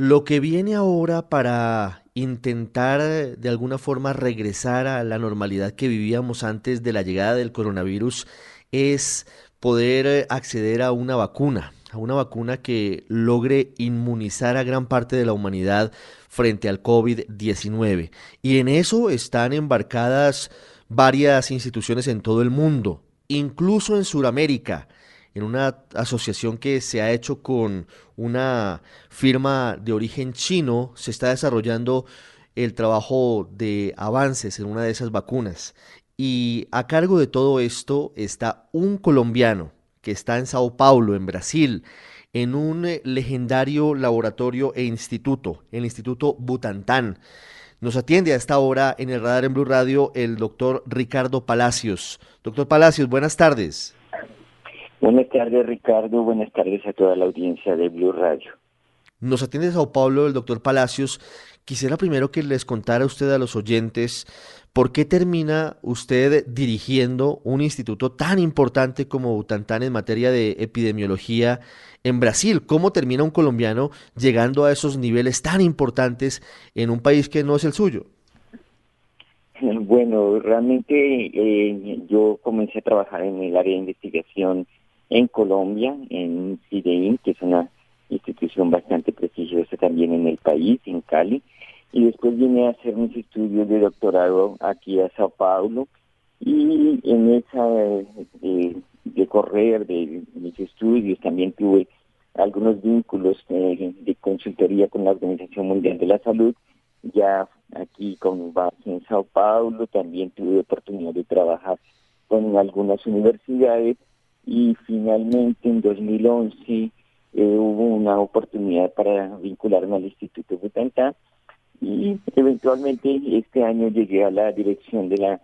Lo que viene ahora para intentar de alguna forma regresar a la normalidad que vivíamos antes de la llegada del coronavirus es poder acceder a una vacuna, a una vacuna que logre inmunizar a gran parte de la humanidad frente al COVID-19. Y en eso están embarcadas varias instituciones en todo el mundo, incluso en Sudamérica, en una asociación que se ha hecho con una firma de origen chino, se está desarrollando el trabajo de avances en una de esas vacunas. Y a cargo de todo esto está un colombiano que está en Sao Paulo, en Brasil, en un eh, legendario laboratorio e instituto, el Instituto Butantán. Nos atiende a esta hora en el radar en Blue Radio el doctor Ricardo Palacios. Doctor Palacios, buenas tardes. Buenas tardes, Ricardo. Buenas tardes a toda la audiencia de Blue Radio. Nos atiende Sao Paulo el doctor Palacios. Quisiera primero que les contara usted a los oyentes por qué termina usted dirigiendo un instituto tan importante como Butantán en materia de epidemiología en Brasil. ¿Cómo termina un colombiano llegando a esos niveles tan importantes en un país que no es el suyo? Bueno, realmente eh, yo comencé a trabajar en el área de investigación en Colombia, en CIDEIN, que es una institución bastante prestigiosa también en el país, en Cali, y después vine a hacer mis estudios de doctorado aquí a Sao Paulo, y en esa eh, de correr de mis estudios también tuve algunos vínculos eh, de consultoría con la Organización Mundial de la Salud, ya aquí con base en Sao Paulo, también tuve oportunidad de trabajar con algunas universidades y finalmente en 2011 eh, hubo una oportunidad para vincularme al Instituto Butantan y eventualmente este año llegué a la dirección de la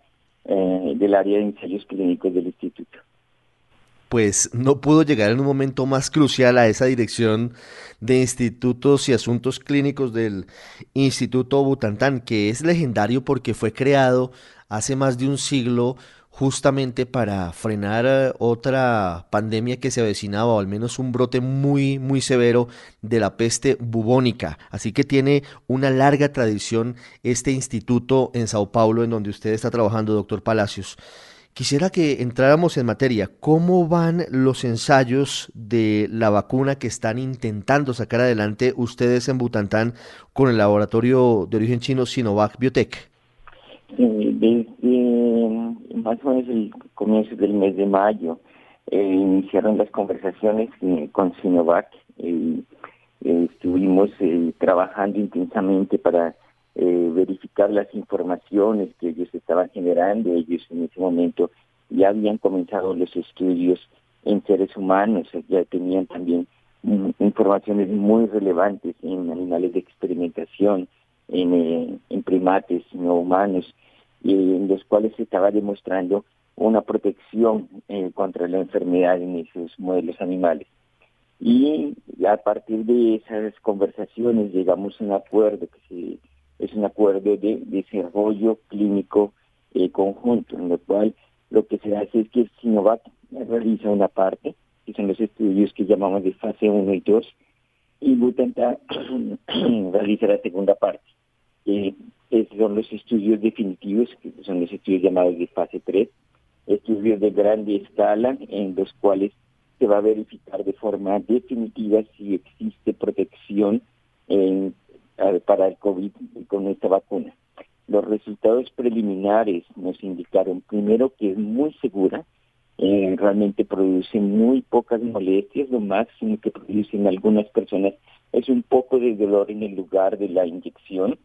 eh, del área de ensayos clínicos del instituto. Pues no pudo llegar en un momento más crucial a esa dirección de institutos y asuntos clínicos del Instituto Butantán, que es legendario porque fue creado hace más de un siglo justamente para frenar eh, otra pandemia que se avecinaba, o al menos un brote muy, muy severo de la peste bubónica. Así que tiene una larga tradición este instituto en Sao Paulo, en donde usted está trabajando, doctor Palacios. Quisiera que entráramos en materia. ¿Cómo van los ensayos de la vacuna que están intentando sacar adelante ustedes en Butantán con el laboratorio de origen chino Sinovac Biotech? desde más o menos el comienzo del mes de mayo eh, iniciaron las conversaciones eh, con Sinovac. Eh, estuvimos trabajando intensamente para verificar las informaciones que ellos estaban generando. Ellos en ese momento ya habían comenzado los estudios en seres humanos, ya tenían también mm, informaciones muy relevantes en animales de experimentación, en, en primates no humanos, en los cuales se estaba demostrando una protección eh, contra la enfermedad en esos modelos animales. Y a partir de esas conversaciones llegamos a un acuerdo que se es un acuerdo de desarrollo clínico eh, conjunto, en lo cual lo que se hace es que Sinovac realiza una parte, que son los estudios que llamamos de fase 1 y 2, y Butantan realiza la segunda parte. Eh, esos son los estudios definitivos, que son los estudios llamados de fase 3, estudios de grande escala en los cuales se va a verificar de forma definitiva si existe protección en para el COVID con esta vacuna. Los resultados preliminares nos indicaron primero que es muy segura, eh, realmente produce muy pocas molestias, lo máximo que produce en algunas personas es un poco de dolor en el lugar de la inyección.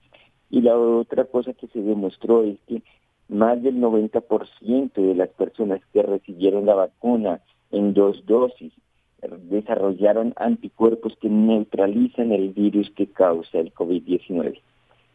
Y la otra cosa que se demostró es que más del 90% de las personas que recibieron la vacuna en dos dosis desarrollaron anticuerpos que neutralizan el virus que causa el COVID-19.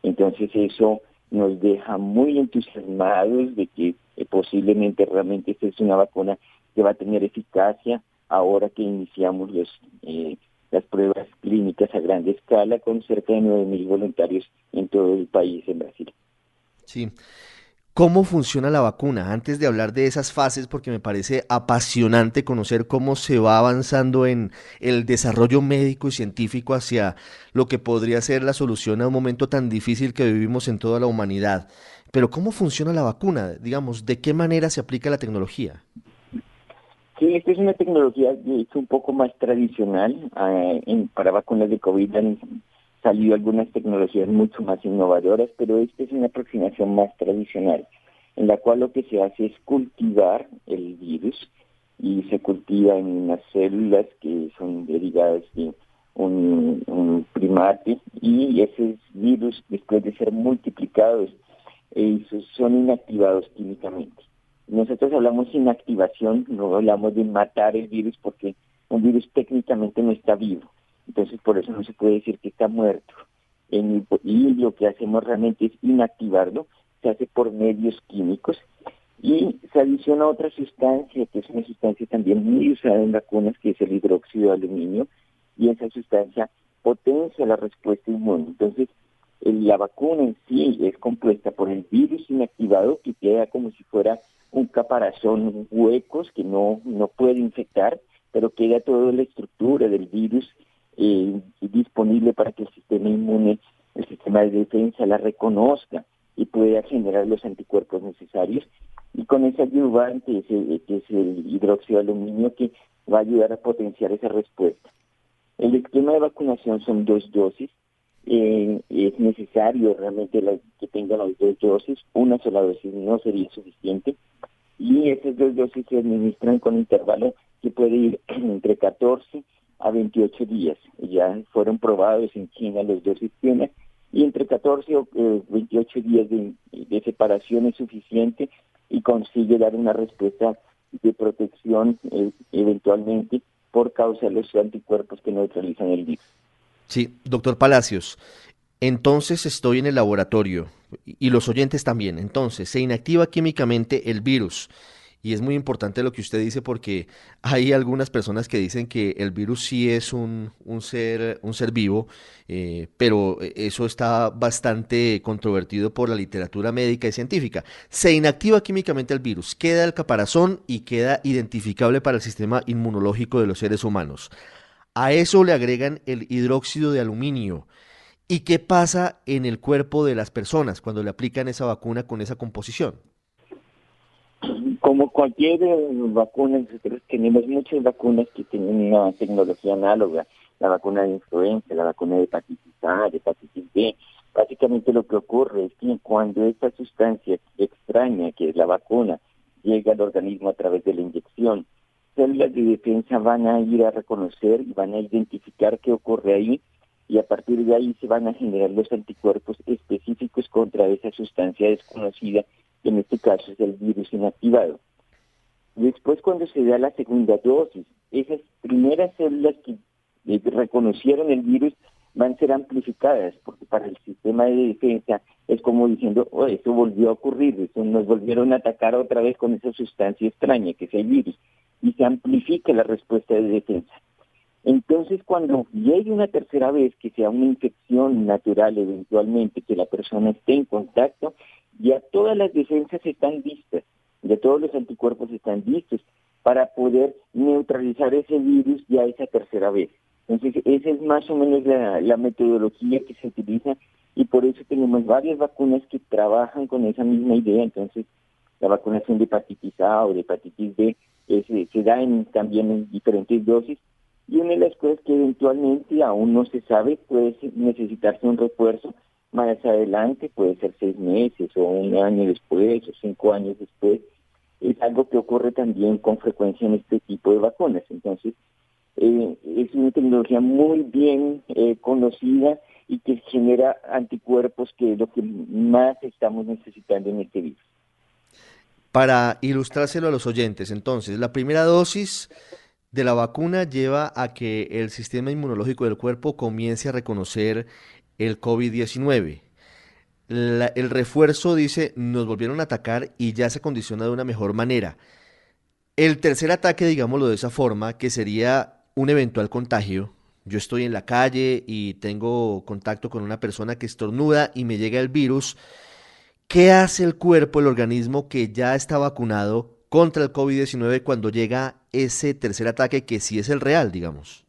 Entonces eso nos deja muy entusiasmados de que eh, posiblemente realmente esta es una vacuna que va a tener eficacia ahora que iniciamos los, eh, las pruebas clínicas a gran escala con cerca de 9.000 voluntarios en todo el país, en Brasil. Sí. ¿Cómo funciona la vacuna? Antes de hablar de esas fases, porque me parece apasionante conocer cómo se va avanzando en el desarrollo médico y científico hacia lo que podría ser la solución a un momento tan difícil que vivimos en toda la humanidad. Pero ¿cómo funciona la vacuna? Digamos, ¿de qué manera se aplica la tecnología? Sí, esta es una tecnología un poco más tradicional. Eh, para vacunas de COVID salido algunas tecnologías mucho más innovadoras, pero esta es una aproximación más tradicional, en la cual lo que se hace es cultivar el virus y se cultiva en unas células que son derivadas de un, primate y esos virus después de ser multiplicados son inactivados químicamente. Nosotros hablamos de inactivación, no hablamos de matar el virus porque un virus técnicamente no está vivo entonces por eso no se puede decir que está muerto. y lo que hacemos realmente es inactivarlo, se hace por medios químicos y se adiciona otra sustancia, que es una sustancia también muy usada en vacunas, que es el hidróxido de aluminio, y esa sustancia potencia la respuesta inmune. Entonces, la vacuna en sí es compuesta por el virus inactivado que queda como si fuera un caparazón huecos que no, no puede infectar, pero queda toda la estructura del virus eh, disponible para que el sistema inmune, el sistema de defensa la reconozca y pueda generar los anticuerpos necesarios. Y con ese ayudante, que es el hidróxido de aluminio, que va a ayudar a potenciar esa respuesta. El esquema de vacunación son dos dosis. Es necesario realmente que tengan las dos dosis. Una sola dosis no sería suficiente. Y esas dos dosis se administran con intervalo que puede ir entre 14 a 28 días. Ya fueron probados en China los dos sistemas y entre 14 o 28 eh, días de, separación es suficiente y consigue dar una respuesta de protección eh, eventualmente por causa de los anticuerpos que neutralizan el virus. Sí, doctor Palacios, entonces estoy en el laboratorio y los oyentes también. Entonces, se inactiva químicamente el virus y es muy importante lo que usted dice porque hay algunas personas que dicen que el virus sí es un, ser, un ser vivo, eh, pero eso está bastante controvertido por la literatura médica y científica. Se inactiva químicamente el virus, queda el caparazón y queda identificable para el sistema inmunológico de los seres humanos. A eso le agregan el hidróxido de aluminio. ¿Y qué pasa en el cuerpo de las personas cuando le aplican esa vacuna con esa composición? Como cualquier eh, vacuna, nosotros tenemos muchas vacunas que tienen una tecnología análoga, la vacuna de influenza, la vacuna de hepatitis A, de hepatitis B. Básicamente lo que ocurre es que cuando esta sustancia extraña, que es la vacuna, llega al organismo a través de la inyección, células de defensa van a ir a reconocer y van a identificar qué ocurre ahí y a partir de ahí se van a generar los anticuerpos específicos contra esa sustancia desconocida en este caso es el virus inactivado. Después, cuando se da la segunda dosis, esas primeras células que reconocieron el virus van a ser amplificadas, porque para el sistema de defensa es como diciendo, oh, eso volvió a ocurrir, eso nos volvieron a atacar otra vez con esa sustancia extraña que es el virus, y se amplifica la respuesta de defensa. Entonces, cuando llegue una tercera vez, que sea una infección natural eventualmente, que la persona esté en contacto, ya todas las defensas están listas, ya todos los anticuerpos están listos para poder neutralizar ese virus ya esa tercera vez. Entonces, esa es más o menos la, metodología que se utiliza y por eso tenemos varias vacunas que trabajan con esa misma idea. Entonces, la vacunación de hepatitis A o de hepatitis B se da en, también en diferentes dosis y una de las cosas que eventualmente aún no se sabe puede necesitarse un refuerzo más adelante, puede ser seis meses o un año después o cinco años después. Es algo que ocurre también con frecuencia en este tipo de vacunas. Entonces, eh, es una tecnología muy bien eh, conocida y que genera anticuerpos, que es lo que más estamos necesitando en este virus. Para ilustrárselo a los oyentes, entonces, la primera dosis de la vacuna lleva a que el sistema inmunológico del cuerpo comience a reconocer el COVID-19. el refuerzo dice, nos volvieron a atacar y ya se condiciona de una mejor manera. El tercer ataque, digámoslo de esa forma, que sería un eventual contagio. Yo estoy en la calle y tengo contacto con una persona que estornuda y me llega el virus. ¿Qué hace el cuerpo, el organismo que ya está vacunado contra el COVID-19 cuando llega ese tercer ataque que sí es el real, digamos?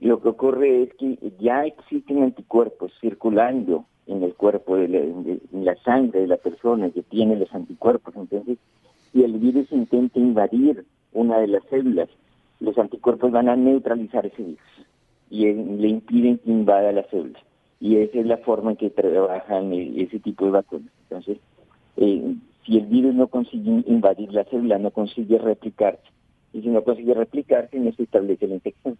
Lo que ocurre es que ya existen anticuerpos circulando en el cuerpo, de la, en la sangre de la persona que tiene los anticuerpos. Entonces, si el virus intenta invadir una de las células, los anticuerpos van a neutralizar ese virus y le impiden que invada la célula. Y esa es la forma en que trabajan ese tipo de vacunas. Entonces, eh, si el virus no consigue invadir la célula, no consigue replicarse. Y si no consigue replicarse, no se establece la infección.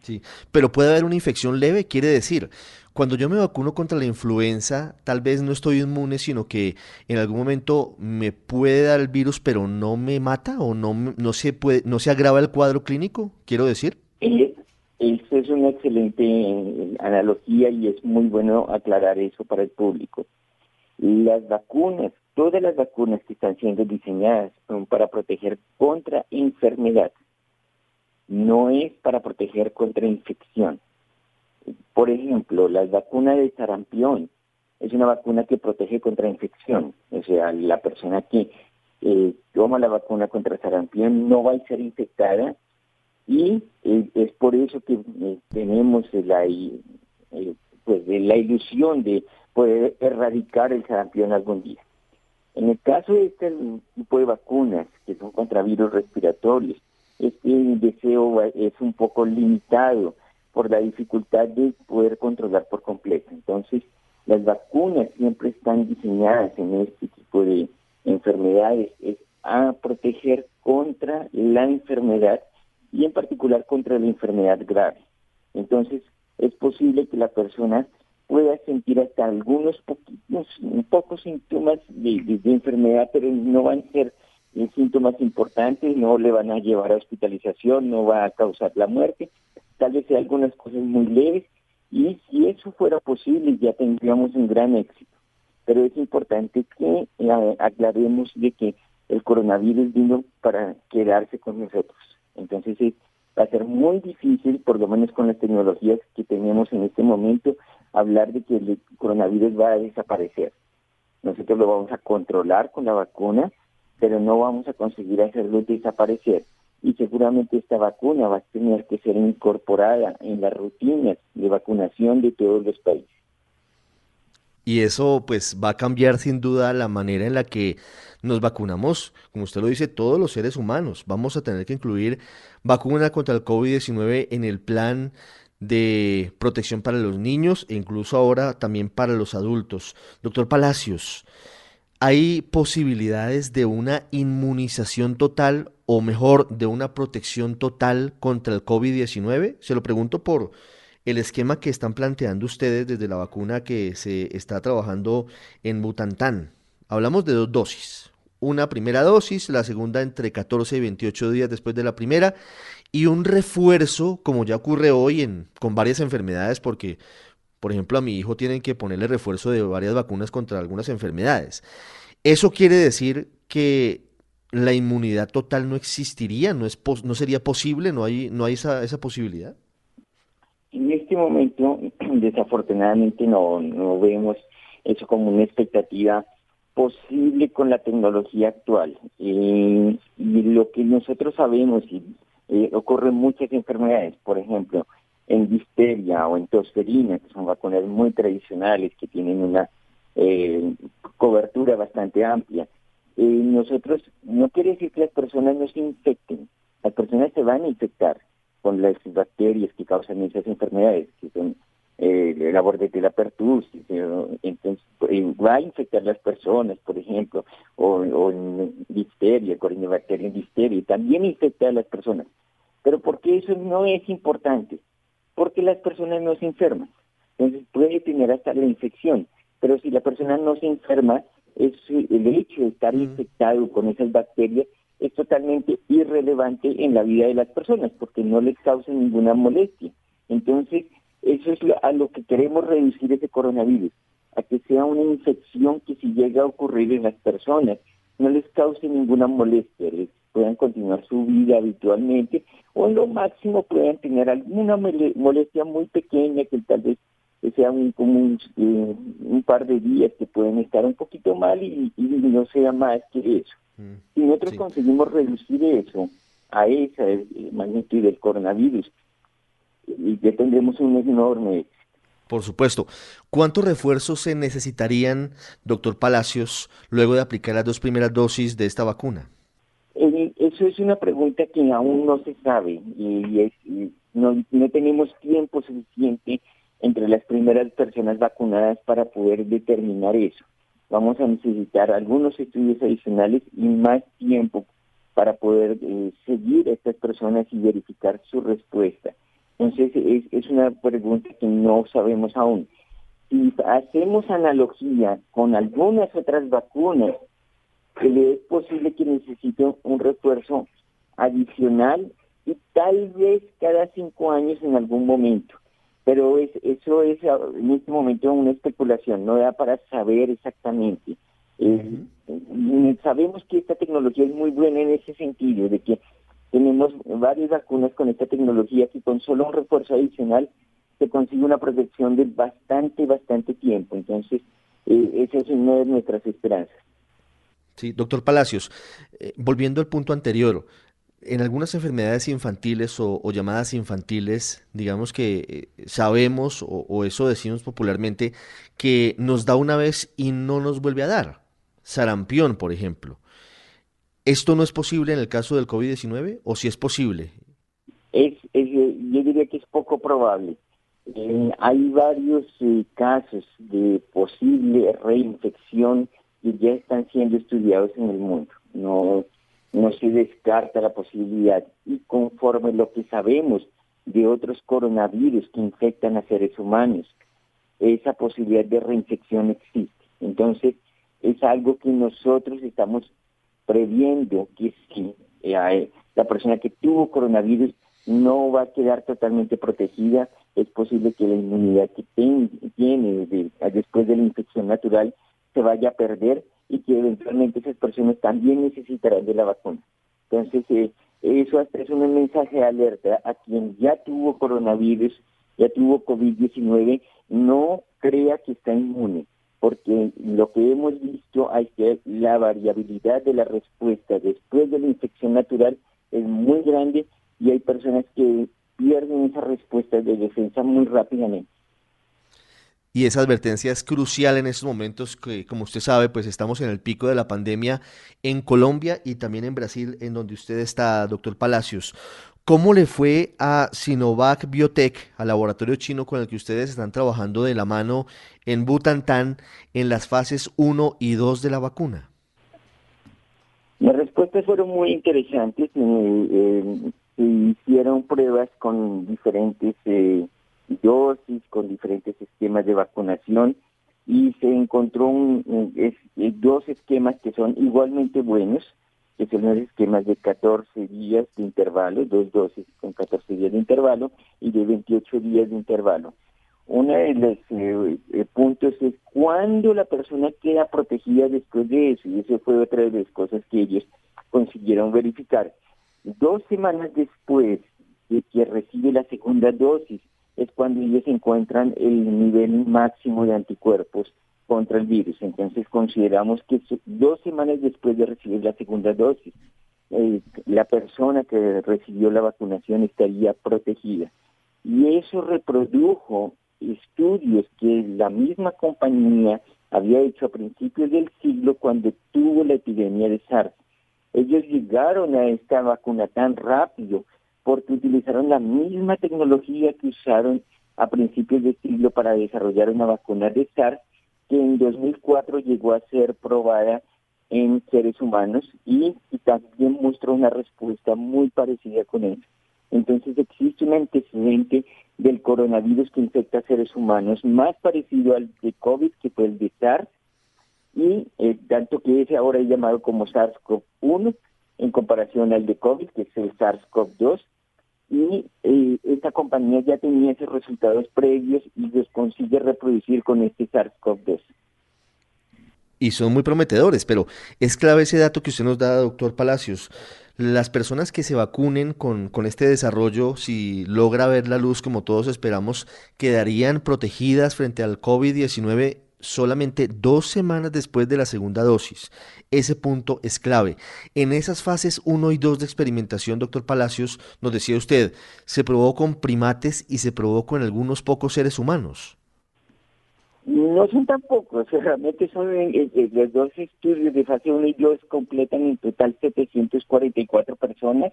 Sí, pero puede haber una infección leve, quiere decir, cuando yo me vacuno contra la influenza, tal vez no estoy inmune, sino que en algún momento me puede dar el virus, pero no me mata o no, no, se, puede, no se agrava el cuadro clínico, quiero decir. Eh, eso es una excelente eh, analogía y es muy bueno aclarar eso para el público. Las vacunas, todas las vacunas que están siendo diseñadas son para proteger contra enfermedad no es para proteger contra infección. Por ejemplo, la vacuna de sarampión es una vacuna que protege contra infección. O sea, la persona que eh, toma la vacuna contra sarampión no va a ser infectada y eh, es por eso que eh, tenemos la, pues, la ilusión de poder erradicar el sarampión algún día. En el caso de este tipo de vacunas, que son contra virus respiratorios, este deseo es un poco limitado por la dificultad de poder controlar por completo. Entonces, las vacunas siempre están diseñadas en este tipo de enfermedades, es a proteger contra la enfermedad y en particular contra la enfermedad grave. Entonces, es posible que la persona pueda sentir hasta algunos poquitos, pocos síntomas de enfermedad, pero no van a ser síntomas importantes, no le van a llevar a hospitalización, no va a causar la muerte, tal vez sea algunas cosas muy leves, y si eso fuera posible ya tendríamos un gran éxito. Pero es importante que eh, aclaremos de que el coronavirus vino para quedarse con nosotros. Entonces va a ser muy difícil, por lo menos con las tecnologías que tenemos en este momento, hablar de que el coronavirus va a desaparecer. Nosotros lo vamos a controlar con la vacuna, pero no vamos a conseguir hacerlo desaparecer. Y seguramente esta vacuna va a tener que ser incorporada en las rutinas de vacunación de todos los países. Y eso pues va a cambiar sin duda la manera en la que nos vacunamos, como usted lo dice, todos los seres humanos. Vamos a tener que incluir vacuna contra el COVID-19 en el plan de protección para los niños e incluso ahora también para los adultos. Doctor Palacios, ¿Hay posibilidades de una inmunización total o mejor, de una protección total contra el COVID-19? Se lo pregunto por el esquema que están planteando ustedes desde la vacuna que se está trabajando en Butantán. Hablamos de dos dosis. Una primera dosis, la segunda entre 14 y 28 días después de la primera, y un refuerzo, como ya ocurre hoy en, con varias enfermedades, porque por ejemplo, a mi hijo tienen que ponerle refuerzo de varias vacunas contra algunas enfermedades. Eso quiere decir que la inmunidad total no existiría, no, es no sería posible, no hay, no hay esa, esa posibilidad. En este momento, desafortunadamente, no, vemos eso como una expectativa posible con la tecnología actual. Eh, y lo que nosotros sabemos, y eh, ocurren muchas enfermedades, por ejemplo, en difteria o en tosferina, que son vacunas muy tradicionales que tienen una eh, cobertura bastante amplia. Eh, nosotros, no quiere decir que las personas no se infecten, las personas se van a infectar con las bacterias que causan esas enfermedades, que son eh, la bordetella pertussis, entonces va a infectar las personas, por ejemplo, o, o en difteria, corinibacteria en difteria, y también infecta a las personas. Pero ¿por qué eso no es importante? porque las personas no se enferman. Entonces puede tener hasta la infección, pero si la persona no se enferma, es el hecho de estar mm. infectado con esas bacterias es totalmente irrelevante en la vida de las personas porque no les causa ninguna molestia. Entonces, eso es a lo que queremos reducir ese coronavirus, a que sea una infección que si llega a ocurrir en las personas no les cause ninguna molestia, les puedan continuar su vida habitualmente o en lo máximo puedan tener alguna molestia muy pequeña que tal vez sea un, como eh, un, par de días que pueden estar un poquito mal y, no sea más que eso. Mm, si nosotros conseguimos reducir eso a esa eh, magnitud del coronavirus, y ya tendremos un enorme por supuesto. ¿Cuántos refuerzos se necesitarían, doctor Palacios, luego de aplicar las dos primeras dosis de esta vacuna? Eso es una pregunta que aún no se sabe y, no, no, tenemos tiempo suficiente entre las primeras personas vacunadas para poder determinar eso. Vamos a necesitar algunos estudios adicionales y más tiempo para poder eh, seguir a estas personas y verificar su respuesta. Entonces es, es una pregunta que no sabemos aún. Si hacemos analogía con algunas otras vacunas, es posible que necesite un refuerzo adicional y tal vez cada cinco años en algún momento. Pero es, eso es en este momento una especulación, no da para saber exactamente. Eh, sabemos que esta tecnología es muy buena en ese sentido, de que tenemos varias vacunas con esta tecnología que con solo un refuerzo adicional se consigue una protección de bastante, bastante tiempo. Entonces, eh, esa es una de nuestras esperanzas. Sí, doctor Palacios, eh, volviendo al punto anterior, en algunas enfermedades infantiles o, llamadas infantiles, digamos que eh, sabemos, o, o, eso decimos popularmente, que nos da una vez y no nos vuelve a dar. Sarampión, por ejemplo. ¿Esto no es posible en el caso del COVID-19 o si es posible? Es, yo diría que es poco probable. Eh, hay varios eh, casos de posible reinfección que ya están siendo estudiados en el mundo. No, no se descarta la posibilidad y conforme lo que sabemos de otros coronavirus que infectan a seres humanos, esa posibilidad de reinfección existe. Entonces, es algo que nosotros estamos previendo que si eh, la persona que tuvo coronavirus no va a quedar totalmente protegida, es posible que la inmunidad que tiene después de la infección natural se vaya a perder y que eventualmente esas personas también necesitarán de la vacuna. Entonces, eh, eso es un mensaje de alerta a quien ya tuvo coronavirus, ya tuvo COVID-19, no crea que está inmune porque lo que hemos visto es que la variabilidad de la respuesta después de la infección natural es muy grande y hay personas que pierden esa respuesta de defensa muy rápidamente. Y esa advertencia es crucial en estos momentos que, como usted sabe, pues estamos en el pico de la pandemia en Colombia y también en Brasil, en donde usted está, doctor Palacios. ¿Cómo le fue a Sinovac Biotech, al laboratorio chino con el que ustedes están trabajando de la mano en Butantan en las fases 1 y 2 de la vacuna? Las respuestas fueron muy interesantes. Eh, eh, se hicieron pruebas con diferentes eh, dosis, con diferentes esquemas de vacunación y se encontró dos esquemas que son igualmente buenos que son los esquemas de 14 días de intervalo, dos dosis con 14 días de intervalo y de 28 días de intervalo. Uno de los eh, eh, puntos es cuándo la persona queda protegida después de eso, y eso fue otra de las cosas que ellos consiguieron verificar. Dos semanas después de que recibe la segunda dosis es cuando ellos encuentran el nivel máximo de anticuerpos contra el virus. Entonces consideramos que dos semanas después de recibir la segunda dosis, eh, la persona que recibió la vacunación estaría protegida. Y eso reprodujo estudios que la misma compañía había hecho a principios del siglo cuando tuvo la epidemia de SARS. Ellos llegaron a esta vacuna tan rápido porque utilizaron la misma tecnología que usaron a principios del siglo para desarrollar una vacuna de SARS que en 2004 llegó a ser probada en seres humanos y, también mostró una respuesta muy parecida con eso. Entonces existe un antecedente del coronavirus que infecta a seres humanos más parecido al de COVID, que fue el de SARS, y eh, tanto que ese ahora es llamado como SARS-CoV-1, en comparación al de COVID, que es el SARS-CoV-2, y eh, esta compañía ya tenía esos resultados previos y los consigue reproducir con este SARS-CoV-2. Y son muy prometedores, pero es clave ese dato que usted nos da, doctor Palacios. Las personas que se vacunen con, con este desarrollo, si logra ver la luz como todos esperamos, quedarían protegidas frente al COVID-19 solamente dos semanas después de la segunda dosis. Ese punto es clave. En esas fases 1 y 2 de experimentación, doctor Palacios, nos decía usted, se probó con primates y se probó con algunos pocos seres humanos. No son tan pocos, realmente son los dos estudios de fase 1 y 2 completan en total 744 personas.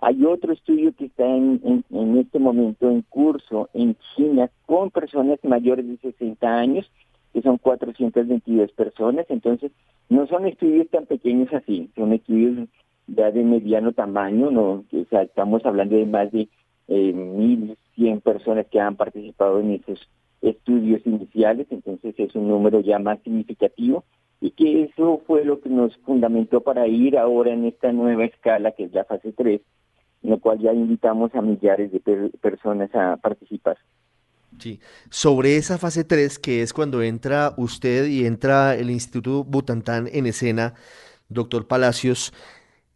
Hay otro estudio que está en, en este momento en curso en China con personas mayores de 60 años que son 422 personas, entonces no son estudios tan pequeños así, son estudios ya de mediano tamaño, no, o sea, estamos hablando de más de eh, 1.100 personas que han participado en esos estudios iniciales, entonces es un número ya más significativo y que eso fue lo que nos fundamentó para ir ahora en esta nueva escala que es la fase 3, en la cual ya invitamos a millares de personas a participar. Sí. Sobre esa fase 3, que es cuando entra usted y entra el Instituto Butantán en escena, doctor Palacios,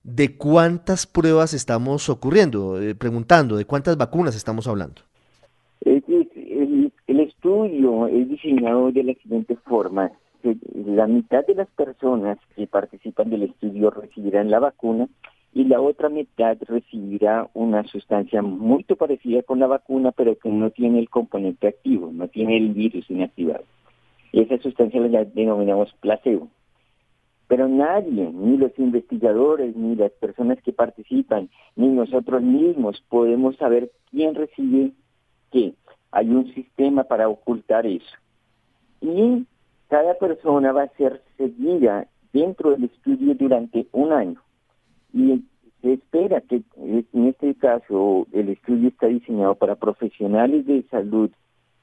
¿de cuántas pruebas estamos ocurriendo? Eh, preguntando, ¿de cuántas vacunas estamos hablando? El, el, estudio es diseñado de la siguiente forma. La mitad de las personas que participan del estudio recibirán la vacuna y la otra mitad recibirá una sustancia muy parecida con la vacuna, pero que no tiene el componente activo, no tiene el virus inactivado. Esa sustancia la denominamos placebo. Pero nadie, ni los investigadores, ni las personas que participan, ni nosotros mismos podemos saber quién recibe qué. Hay un sistema para ocultar eso. Y cada persona va a ser seguida dentro del estudio durante un año y se espera que en este caso el estudio está diseñado para profesionales de salud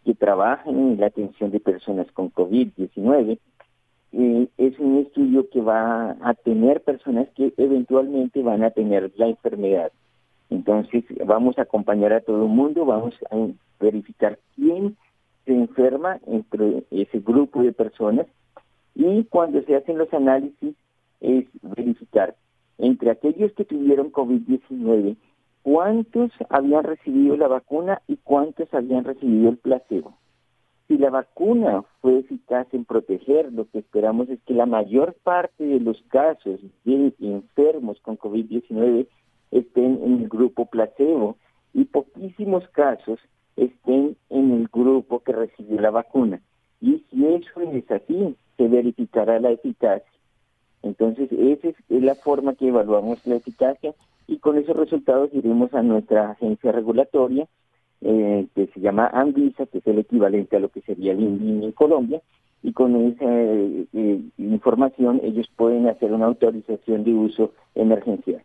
que trabajan en la atención de personas con COVID-19. Eh, es un estudio que va a tener personas que eventualmente van a tener la enfermedad. Entonces vamos a acompañar a todo el mundo, vamos a verificar quién se enferma entre ese grupo de personas y cuando se hacen los análisis es verificar entre aquellos que tuvieron COVID-19, cuántos habían recibido la vacuna y cuántos habían recibido el placebo. Si la vacuna fue eficaz en proteger, lo que esperamos es que la mayor parte de los casos de enfermos con COVID-19 estén en el grupo placebo y poquísimos casos estén en el grupo que recibió la vacuna. Y si eso es así, se verificará la eficacia. Entonces, esa es, la forma que evaluamos la eficacia y con esos resultados iremos a nuestra agencia regulatoria, eh, que se llama Anvisa, que es el equivalente a lo que sería el INVIMI en Colombia, y con esa eh, eh, información ellos pueden hacer una autorización de uso emergencial.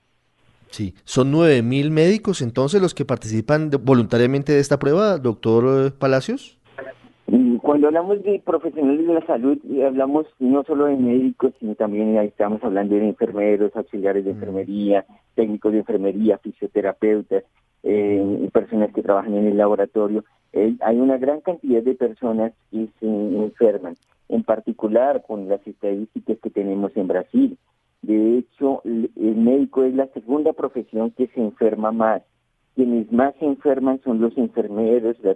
Sí, son 9.000 médicos entonces los que participan voluntariamente de esta prueba, doctor Palacios. Cuando hablamos de profesionales de la salud, hablamos no solo de médicos, sino también ahí estamos hablando de enfermeros, auxiliares de mm. enfermería, técnicos de enfermería, fisioterapeutas, eh, personas que trabajan en el laboratorio. Eh, hay una gran cantidad de personas que se enferman, en particular con las estadísticas que tenemos en Brasil. De hecho, el médico es la segunda profesión que se enferma más quienes más se enferman son los enfermeros, la,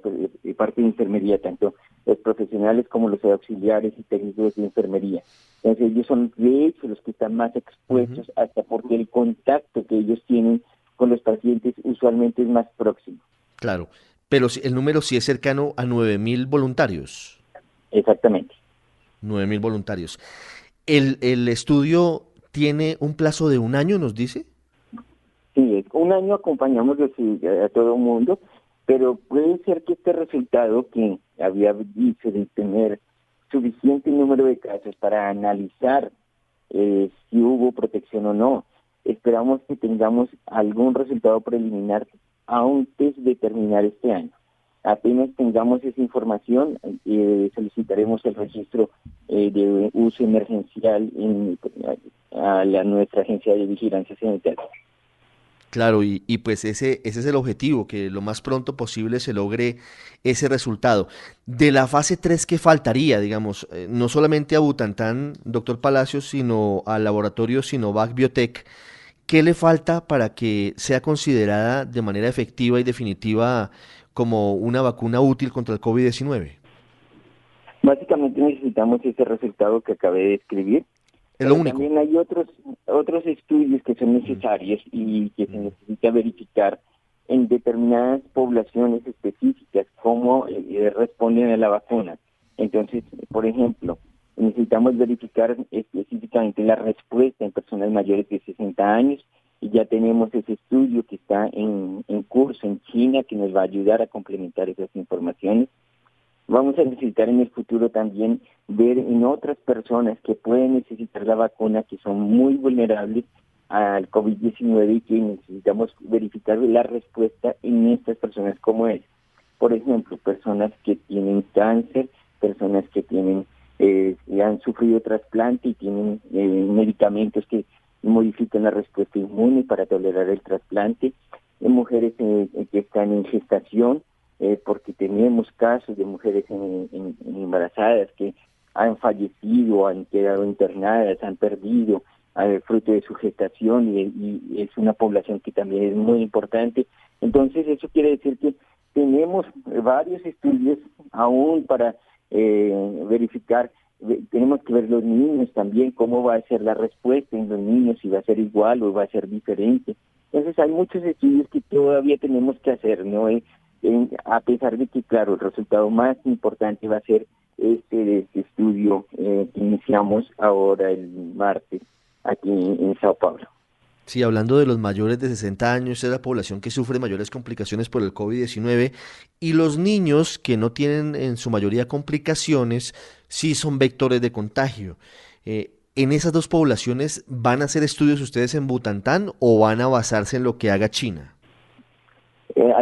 parte de enfermería, tanto los profesionales como los auxiliares y técnicos de enfermería. Entonces ellos son de hecho los que están más expuestos hasta porque el contacto que ellos tienen con los pacientes usualmente es más próximo. Claro, pero el número sí es cercano a 9.000 voluntarios. Exactamente. 9.000 voluntarios. ¿El, ¿El estudio tiene un plazo de un año, nos dice? Sí, un año acompañamos a todo el mundo, pero puede ser que este resultado que había dicho de tener suficiente número de casos para analizar eh, si hubo protección o no, esperamos que tengamos algún resultado preliminar antes de terminar este año. Apenas tengamos esa información, eh, solicitaremos el registro eh, de uso emergencial en, a nuestra agencia de vigilancia sanitaria. Claro, y, y, pues ese, ese es el objetivo, que lo más pronto posible se logre ese resultado. De la fase 3, ¿qué faltaría, digamos, eh, no solamente a Butantán, doctor Palacios, sino al laboratorio Sinovac Biotech? ¿Qué le falta para que sea considerada de manera efectiva y definitiva como una vacuna útil contra el COVID-19? Básicamente necesitamos ese resultado que acabé de escribir, también hay otros, otros estudios que son necesarios y que se necesita verificar en determinadas poblaciones específicas cómo eh, responden a la vacuna. Entonces, por ejemplo, necesitamos verificar específicamente la respuesta en personas mayores de 60 años y ya tenemos ese estudio que está en, en curso en China que nos va a ayudar a complementar esas informaciones. Vamos a necesitar en el futuro también ver en otras personas que pueden necesitar la vacuna, que son muy vulnerables al COVID-19 y que necesitamos verificar la respuesta en estas personas como es. Por ejemplo, personas que tienen cáncer, personas que tienen eh, han sufrido trasplante y tienen eh, medicamentos que modifican la respuesta inmune para tolerar el trasplante, mujeres eh, que están en gestación, eh, porque tenemos casos de mujeres embarazadas que han fallecido, han quedado internadas, han perdido al fruto de su gestación y, es una población que también es muy importante. Entonces eso quiere decir que tenemos varios estudios aún para eh, verificar, tenemos que ver los niños también, cómo va a ser la respuesta en los niños, si va a ser igual o va a ser diferente. Entonces hay muchos estudios que todavía tenemos que hacer, ¿no? A pesar de que, claro, el resultado más importante va a ser este, este estudio eh, que iniciamos ahora el martes aquí en Sao Paulo. Sí, hablando de los mayores de 60 años, es la población que sufre mayores complicaciones por el COVID-19 y los niños que no tienen en su mayoría complicaciones, sí son vectores de contagio. Eh, ¿En esas dos poblaciones van a hacer estudios ustedes en Butantán o van a basarse en lo que haga China?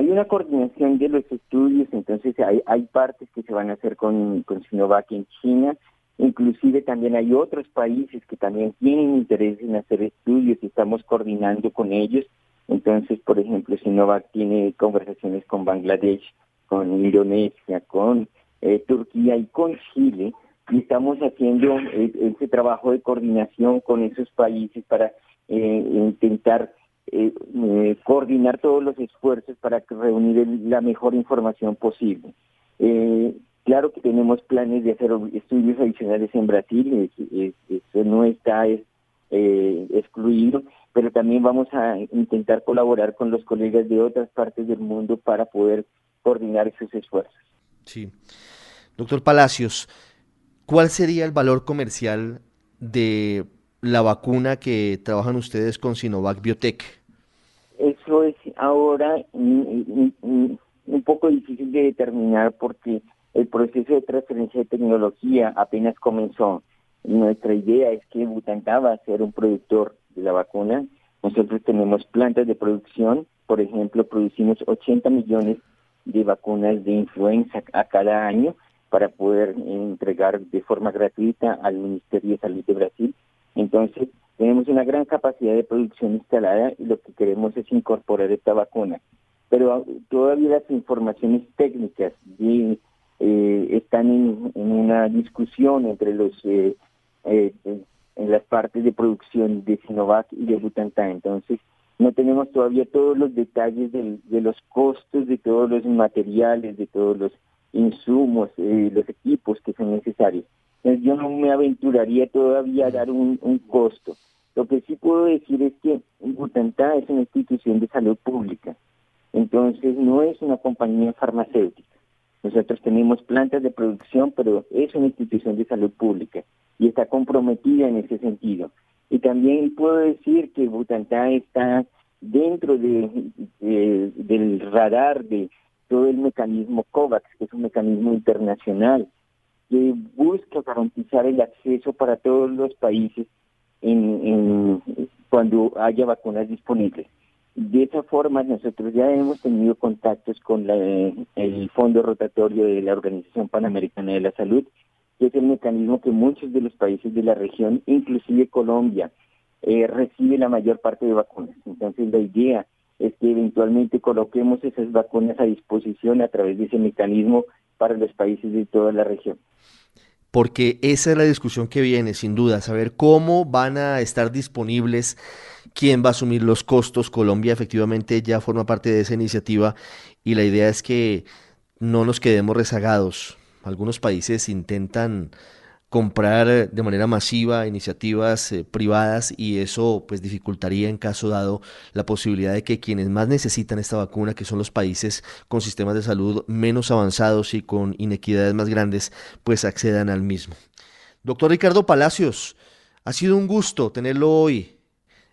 Eh, hay una coordinación de los estudios, entonces hay, hay partes que se van a hacer con, con Sinovac en China, inclusive también hay otros países que también tienen interés en hacer estudios y estamos coordinando con ellos. Entonces, por ejemplo, Sinovac tiene conversaciones con Bangladesh, con Indonesia, con eh, Turquía y con Chile, y estamos haciendo eh, ese trabajo de coordinación con esos países para intentar eh, eh, coordinar todos los esfuerzos para reunir la mejor información posible. Eh, claro que tenemos planes de hacer estudios adicionales en Brasil, eso no está excluido, pero también vamos a intentar colaborar con los colegas de otras partes del mundo para poder coordinar esos esfuerzos. Sí. Doctor Palacios, ¿cuál sería el valor comercial de la vacuna que trabajan ustedes con Sinovac Biotech? Eso es ahora un poco difícil de determinar porque el proceso de transferencia de tecnología apenas comenzó. Nuestra idea es que Butantan va a ser un productor de la vacuna. Nosotros tenemos plantas de producción, por ejemplo, producimos 80 millones de vacunas de influenza a cada año para poder entregar de forma gratuita al Ministerio de Salud de Brasil. Entonces, tenemos una gran capacidad de producción instalada y lo que queremos es incorporar esta vacuna. Pero todavía las informaciones técnicas eh, están en, una discusión entre los eh, eh, en las partes de producción de Sinovac y de Butantan. Entonces, no tenemos todavía todos los detalles de los costos de todos los materiales, de todos los insumos, los equipos que son necesarios. Entonces, yo no me aventuraría todavía a dar un costo. Lo que sí puedo decir es que Butantá es una institución de salud pública, entonces no es una compañía farmacéutica. Nosotros tenemos plantas de producción, pero es una institución de salud pública y está comprometida en ese sentido. Y también puedo decir que Butantá está dentro de, del radar de todo el mecanismo COVAX, que es un mecanismo internacional que busca garantizar el acceso para todos los países cuando haya vacunas disponibles. De esa forma, nosotros ya hemos tenido contactos con el Fondo Rotatorio de la Organización Panamericana de la Salud, que es el mecanismo que muchos de los países de la región, inclusive Colombia, eh, recibe la mayor parte de vacunas. Entonces la idea es que eventualmente coloquemos esas vacunas a disposición a través de ese mecanismo para los países de toda la región. Porque esa es la discusión que viene, sin duda, saber cómo van a estar disponibles, quién va a asumir los costos. Colombia efectivamente ya forma parte de esa iniciativa y la idea es que no nos quedemos rezagados. Algunos países intentan comprar eh, de manera masiva iniciativas eh, privadas y eso pues dificultaría en caso dado la posibilidad de que quienes más necesitan esta vacuna, que son los países con sistemas de salud menos avanzados y con inequidades más grandes, pues accedan al mismo. Doctor Ricardo Palacios, ha sido un gusto tenerlo hoy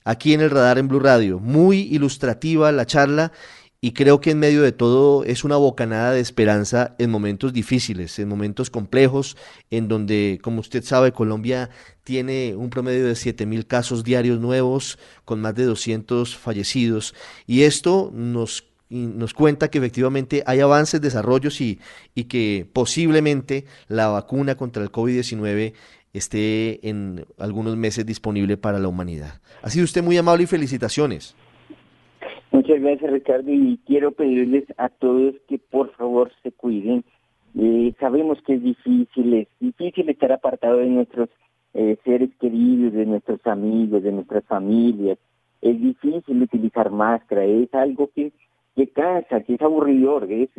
aquí en el radar en Blue Radio. Muy ilustrativa la charla y creo que en medio de todo es una bocanada de esperanza en momentos difíciles, en momentos complejos, en donde, como usted sabe, Colombia tiene un promedio de 7.000 casos diarios nuevos, con más de 200 fallecidos. Y esto nos, nos cuenta que efectivamente hay avances, desarrollos y, y que posiblemente la vacuna contra el COVID-19 esté en algunos meses disponible para la humanidad. Ha sido usted muy amable y felicitaciones. Muchas gracias Ricardo y quiero pedirles a todos que por favor se cuiden. Eh, sabemos que es difícil, es difícil estar apartado de nuestros eh, seres queridos, de nuestros amigos, de nuestras familias. Es difícil utilizar máscara, es algo que, que cansa, que es aburridor, es,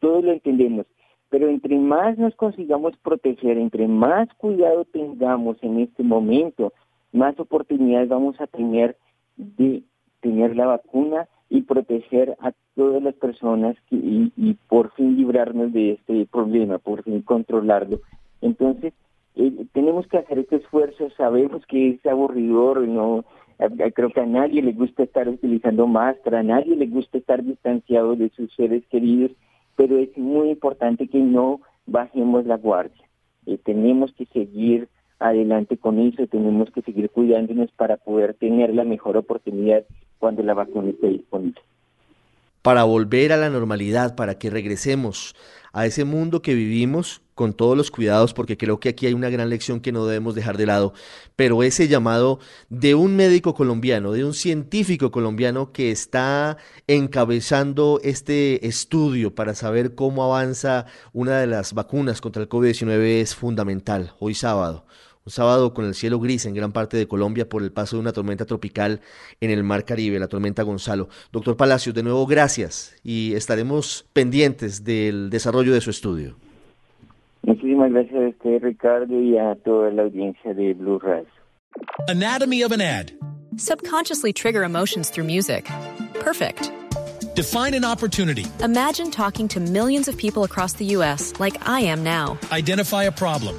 todos lo entendemos. Pero entre más nos consigamos proteger, entre más cuidado tengamos en este momento, más oportunidades vamos a tener de tener la vacuna y proteger a todas las personas y, por fin librarnos de este problema, por fin controlarlo. Entonces, eh, tenemos que hacer este esfuerzo, sabemos que es aburridor, no creo que a nadie le gusta estar utilizando máscara, a nadie le gusta estar distanciado de sus seres queridos, pero es muy importante que no bajemos la guardia. Eh, tenemos que seguir adelante con eso, tenemos que seguir cuidándonos para poder tener la mejor oportunidad cuando la vacuna esté disponible. Para volver a la normalidad, para que regresemos a ese mundo que vivimos con todos los cuidados, porque creo que aquí hay una gran lección que no debemos dejar de lado, pero ese llamado de un médico colombiano, de un científico colombiano que está encabezando este estudio para saber cómo avanza una de las vacunas contra el COVID-19 es fundamental, hoy sábado. Un sábado con el cielo gris en gran parte de Colombia por el paso de una tormenta tropical en el Mar Caribe, la tormenta Gonzalo. Doctor Palacios, de nuevo gracias y estaremos pendientes del desarrollo de su estudio. Muchísimas gracias a usted, Ricardo, y a toda la audiencia de Blue Radio. Anatomy of an ad. Subconsciously trigger emotions through music. Perfect. Define an opportunity. Imagine talking to millions of people across the U.S. like I am now. Identify a problem.